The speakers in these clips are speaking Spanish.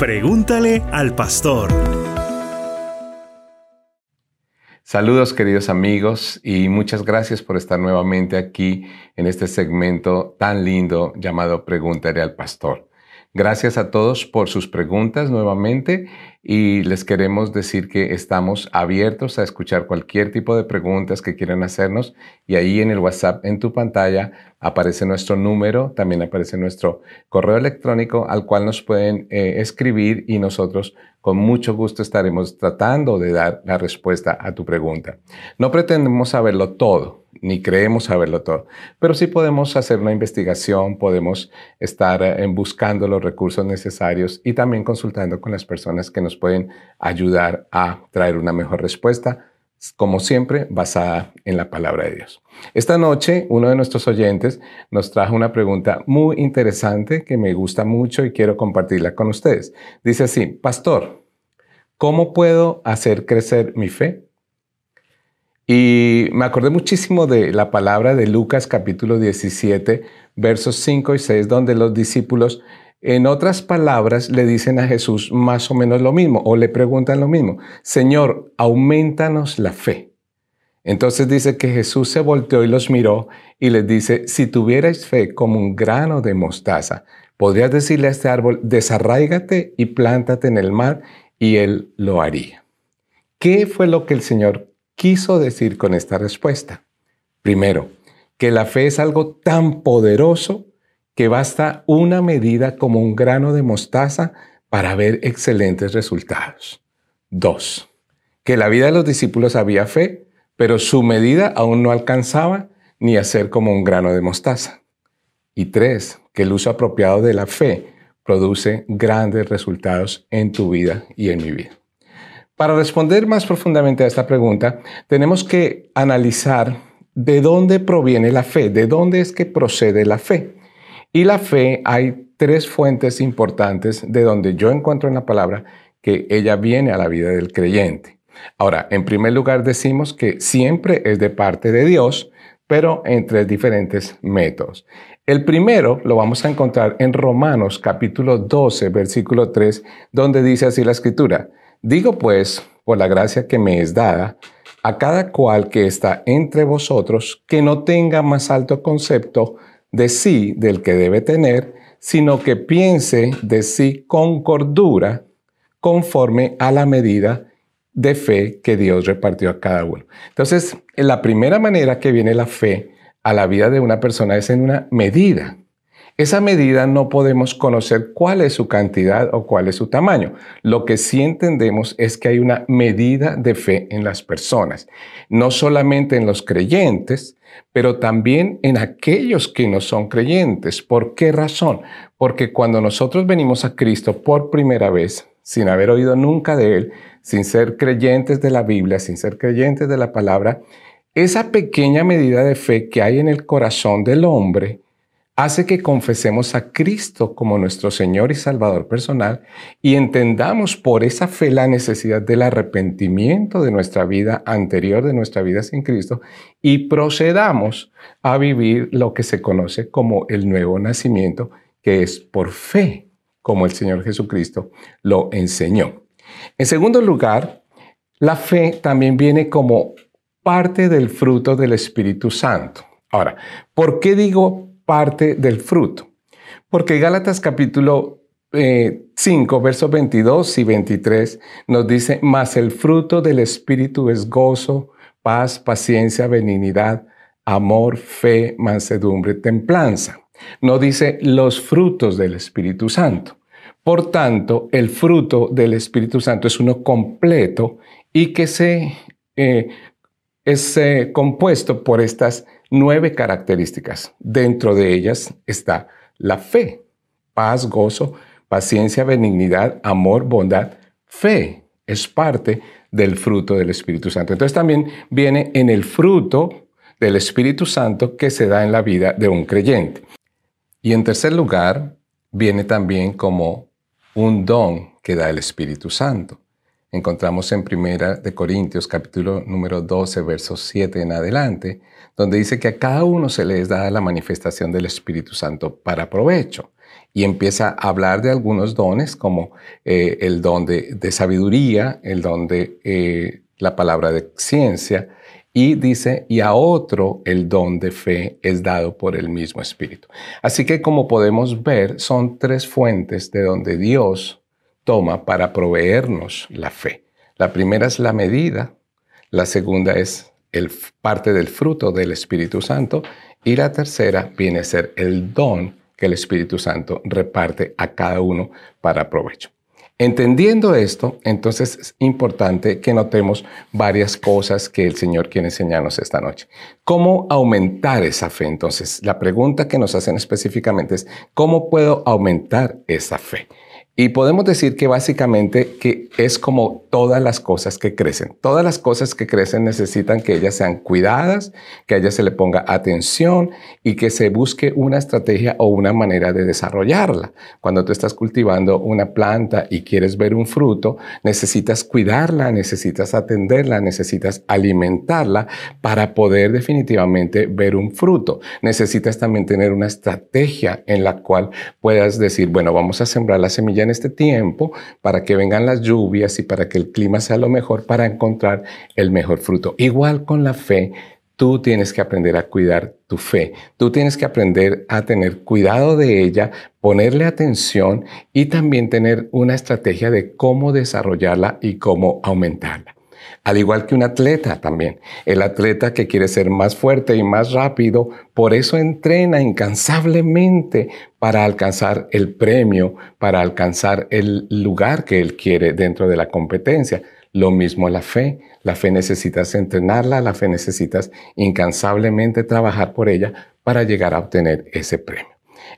Pregúntale al pastor. Saludos queridos amigos y muchas gracias por estar nuevamente aquí en este segmento tan lindo llamado Pregúntale al pastor. Gracias a todos por sus preguntas nuevamente y les queremos decir que estamos abiertos a escuchar cualquier tipo de preguntas que quieran hacernos y ahí en el WhatsApp en tu pantalla aparece nuestro número, también aparece nuestro correo electrónico al cual nos pueden eh, escribir y nosotros con mucho gusto estaremos tratando de dar la respuesta a tu pregunta. No pretendemos saberlo todo, ni creemos saberlo todo, pero sí podemos hacer una investigación, podemos estar eh, buscando los recursos necesarios y también consultando con las personas que nos pueden ayudar a traer una mejor respuesta, como siempre, basada en la palabra de Dios. Esta noche, uno de nuestros oyentes nos trajo una pregunta muy interesante que me gusta mucho y quiero compartirla con ustedes. Dice así, Pastor, ¿cómo puedo hacer crecer mi fe? Y me acordé muchísimo de la palabra de Lucas capítulo 17, versos 5 y 6, donde los discípulos en otras palabras, le dicen a Jesús más o menos lo mismo o le preguntan lo mismo. Señor, aumentanos la fe. Entonces dice que Jesús se volteó y los miró y les dice, si tuvierais fe como un grano de mostaza, podrías decirle a este árbol, desarráigate y plántate en el mar y él lo haría. ¿Qué fue lo que el Señor quiso decir con esta respuesta? Primero, que la fe es algo tan poderoso que basta una medida como un grano de mostaza para ver excelentes resultados. Dos, que la vida de los discípulos había fe, pero su medida aún no alcanzaba ni a ser como un grano de mostaza. Y tres, que el uso apropiado de la fe produce grandes resultados en tu vida y en mi vida. Para responder más profundamente a esta pregunta, tenemos que analizar de dónde proviene la fe, de dónde es que procede la fe. Y la fe, hay tres fuentes importantes de donde yo encuentro en la palabra que ella viene a la vida del creyente. Ahora, en primer lugar decimos que siempre es de parte de Dios, pero en tres diferentes métodos. El primero lo vamos a encontrar en Romanos capítulo 12, versículo 3, donde dice así la escritura, digo pues, por la gracia que me es dada, a cada cual que está entre vosotros, que no tenga más alto concepto de sí del que debe tener, sino que piense de sí con cordura, conforme a la medida de fe que Dios repartió a cada uno. Entonces, la primera manera que viene la fe a la vida de una persona es en una medida. Esa medida no podemos conocer cuál es su cantidad o cuál es su tamaño. Lo que sí entendemos es que hay una medida de fe en las personas, no solamente en los creyentes, pero también en aquellos que no son creyentes. ¿Por qué razón? Porque cuando nosotros venimos a Cristo por primera vez, sin haber oído nunca de Él, sin ser creyentes de la Biblia, sin ser creyentes de la palabra, esa pequeña medida de fe que hay en el corazón del hombre, hace que confesemos a Cristo como nuestro Señor y Salvador personal y entendamos por esa fe la necesidad del arrepentimiento de nuestra vida anterior, de nuestra vida sin Cristo, y procedamos a vivir lo que se conoce como el nuevo nacimiento, que es por fe, como el Señor Jesucristo lo enseñó. En segundo lugar, la fe también viene como parte del fruto del Espíritu Santo. Ahora, ¿por qué digo parte del fruto. Porque Gálatas capítulo 5, eh, versos 22 y 23 nos dice, mas el fruto del Espíritu es gozo, paz, paciencia, benignidad, amor, fe, mansedumbre, templanza. No dice los frutos del Espíritu Santo. Por tanto, el fruto del Espíritu Santo es uno completo y que se, eh, es eh, compuesto por estas nueve características. Dentro de ellas está la fe, paz, gozo, paciencia, benignidad, amor, bondad. Fe es parte del fruto del Espíritu Santo. Entonces también viene en el fruto del Espíritu Santo que se da en la vida de un creyente. Y en tercer lugar, viene también como un don que da el Espíritu Santo encontramos en Primera de Corintios capítulo número 12, versos 7 en adelante, donde dice que a cada uno se les da la manifestación del Espíritu Santo para provecho. y empieza a hablar de algunos dones como eh, el don de, sabiduría, el don de eh, la palabra de ciencia, y dice, y a otro el don de fe es dado por el mismo Espíritu. Así que como podemos ver, son tres fuentes de donde Dios toma para proveernos la fe. La primera es la medida, la segunda es el, parte del fruto del Espíritu Santo y la tercera viene a ser el don que el Espíritu Santo reparte a cada uno para provecho. Entendiendo esto, entonces es importante que notemos varias cosas que el Señor quiere enseñarnos esta noche. ¿Cómo aumentar esa fe? Entonces, la pregunta que nos hacen específicamente es, ¿cómo puedo aumentar esa fe? Y podemos decir que básicamente que es como todas las cosas que crecen. Todas las cosas que crecen necesitan que ellas sean cuidadas, que a ellas se le ponga atención y que se busque una estrategia o una manera de desarrollarla. Cuando tú estás cultivando una planta y quieres ver un fruto, necesitas cuidarla, necesitas atenderla, necesitas alimentarla para poder definitivamente ver un fruto. Necesitas también tener una estrategia en la cual puedas decir, bueno, vamos a sembrar la semilla en este tiempo para que vengan las lluvias y para que el clima sea lo mejor para encontrar el mejor fruto. Igual con la fe, tú tienes que aprender a cuidar tu fe. Tú tienes que aprender a tener cuidado de ella, ponerle atención y también tener una estrategia de cómo desarrollarla y cómo aumentarla. Al igual que un atleta también. El atleta que quiere ser más fuerte y más rápido, por eso entrena incansablemente para alcanzar el premio, para alcanzar el lugar que él quiere dentro de la competencia. Lo mismo la fe. La fe necesitas entrenarla, la fe necesitas incansablemente trabajar por ella para llegar a obtener ese premio.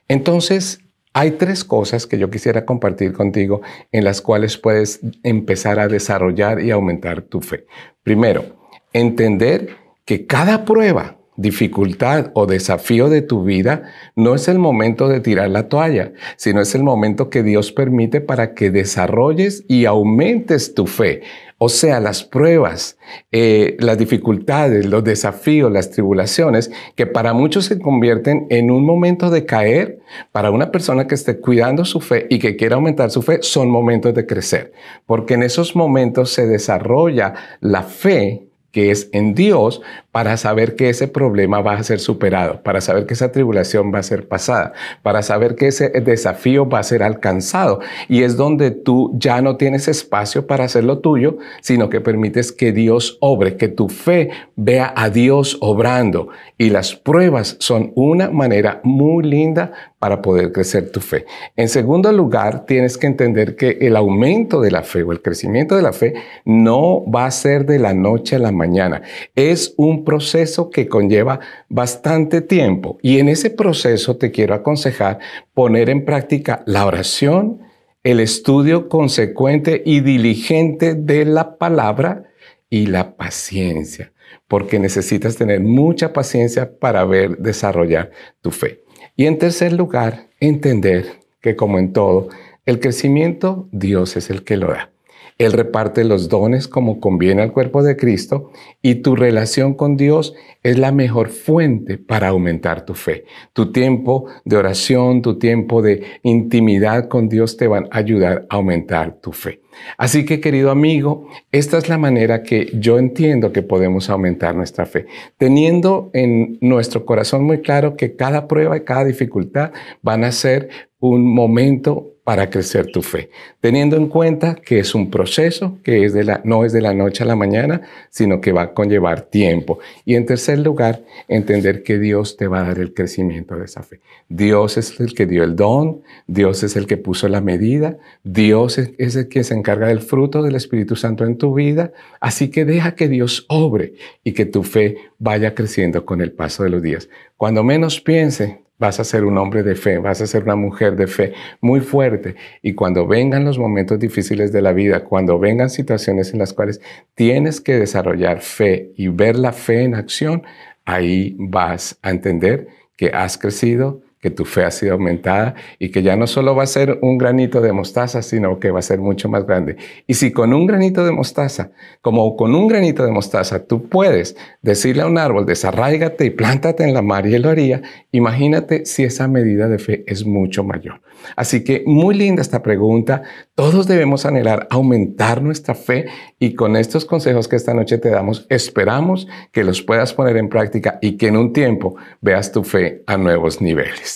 Entonces, hay tres cosas que yo quisiera compartir contigo en las cuales puedes empezar a desarrollar y aumentar tu fe. Primero, entender que cada prueba, dificultad o desafío de tu vida no es el momento de tirar la toalla, sino es el momento que Dios permite para que desarrolles y aumentes tu fe. O sea, las pruebas, eh, las dificultades, los desafíos, las tribulaciones, que para muchos se convierten en un momento de caer, para una persona que esté cuidando su fe y que quiera aumentar su fe, son momentos de crecer, porque en esos momentos se desarrolla la fe que es en Dios para saber que ese problema va a ser superado, para saber que esa tribulación va a ser pasada, para saber que ese desafío va a ser alcanzado. Y es donde tú ya no tienes espacio para hacer lo tuyo, sino que permites que Dios obre, que tu fe vea a Dios obrando. Y las pruebas son una manera muy linda para poder crecer tu fe. En segundo lugar, tienes que entender que el aumento de la fe o el crecimiento de la fe no va a ser de la noche a la mañana. Es un proceso que conlleva bastante tiempo y en ese proceso te quiero aconsejar poner en práctica la oración, el estudio consecuente y diligente de la palabra y la paciencia, porque necesitas tener mucha paciencia para ver desarrollar tu fe. Y en tercer lugar, entender que como en todo, el crecimiento Dios es el que lo da. Él reparte los dones como conviene al cuerpo de Cristo y tu relación con Dios es la mejor fuente para aumentar tu fe. Tu tiempo de oración, tu tiempo de intimidad con Dios te van a ayudar a aumentar tu fe. Así que querido amigo, esta es la manera que yo entiendo que podemos aumentar nuestra fe, teniendo en nuestro corazón muy claro que cada prueba y cada dificultad van a ser un momento para crecer tu fe, teniendo en cuenta que es un proceso que es de la, no es de la noche a la mañana, sino que va a conllevar tiempo. Y en tercer lugar, entender que Dios te va a dar el crecimiento de esa fe. Dios es el que dio el don, Dios es el que puso la medida, Dios es el que se encarga del fruto del Espíritu Santo en tu vida. Así que deja que Dios obre y que tu fe vaya creciendo con el paso de los días. Cuando menos piense, vas a ser un hombre de fe, vas a ser una mujer de fe muy fuerte. Y cuando vengan los momentos difíciles de la vida, cuando vengan situaciones en las cuales tienes que desarrollar fe y ver la fe en acción, ahí vas a entender que has crecido, que tu fe ha sido aumentada y que ya no solo va a ser un granito de mostaza, sino que va a ser mucho más grande. Y si con un granito de mostaza, como con un granito de mostaza, tú puedes decirle a un árbol, desarráigate y plántate en la mar y él lo haría, imagínate si esa medida de fe es mucho mayor. Así que muy linda esta pregunta. Todos debemos anhelar aumentar nuestra fe y con estos consejos que esta noche te damos, esperamos que los puedas poner en práctica y que en un tiempo veas tu fe a nuevos niveles.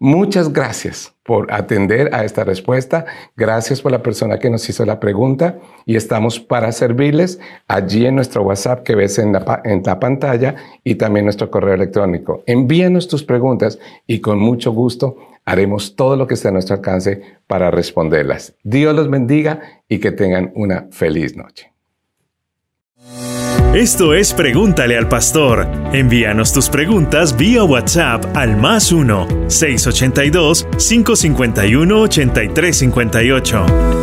Muchas gracias por atender a esta respuesta. Gracias por la persona que nos hizo la pregunta y estamos para servirles allí en nuestro WhatsApp que ves en la, pantalla y también nuestro correo electrónico. Envíenos tus preguntas y con mucho gusto haremos todo lo que esté a nuestro alcance para responderlas. Dios los bendiga y que tengan una feliz noche. Esto es Pregúntale al Pastor. Envíanos tus preguntas vía WhatsApp al más 1-682-551-8358.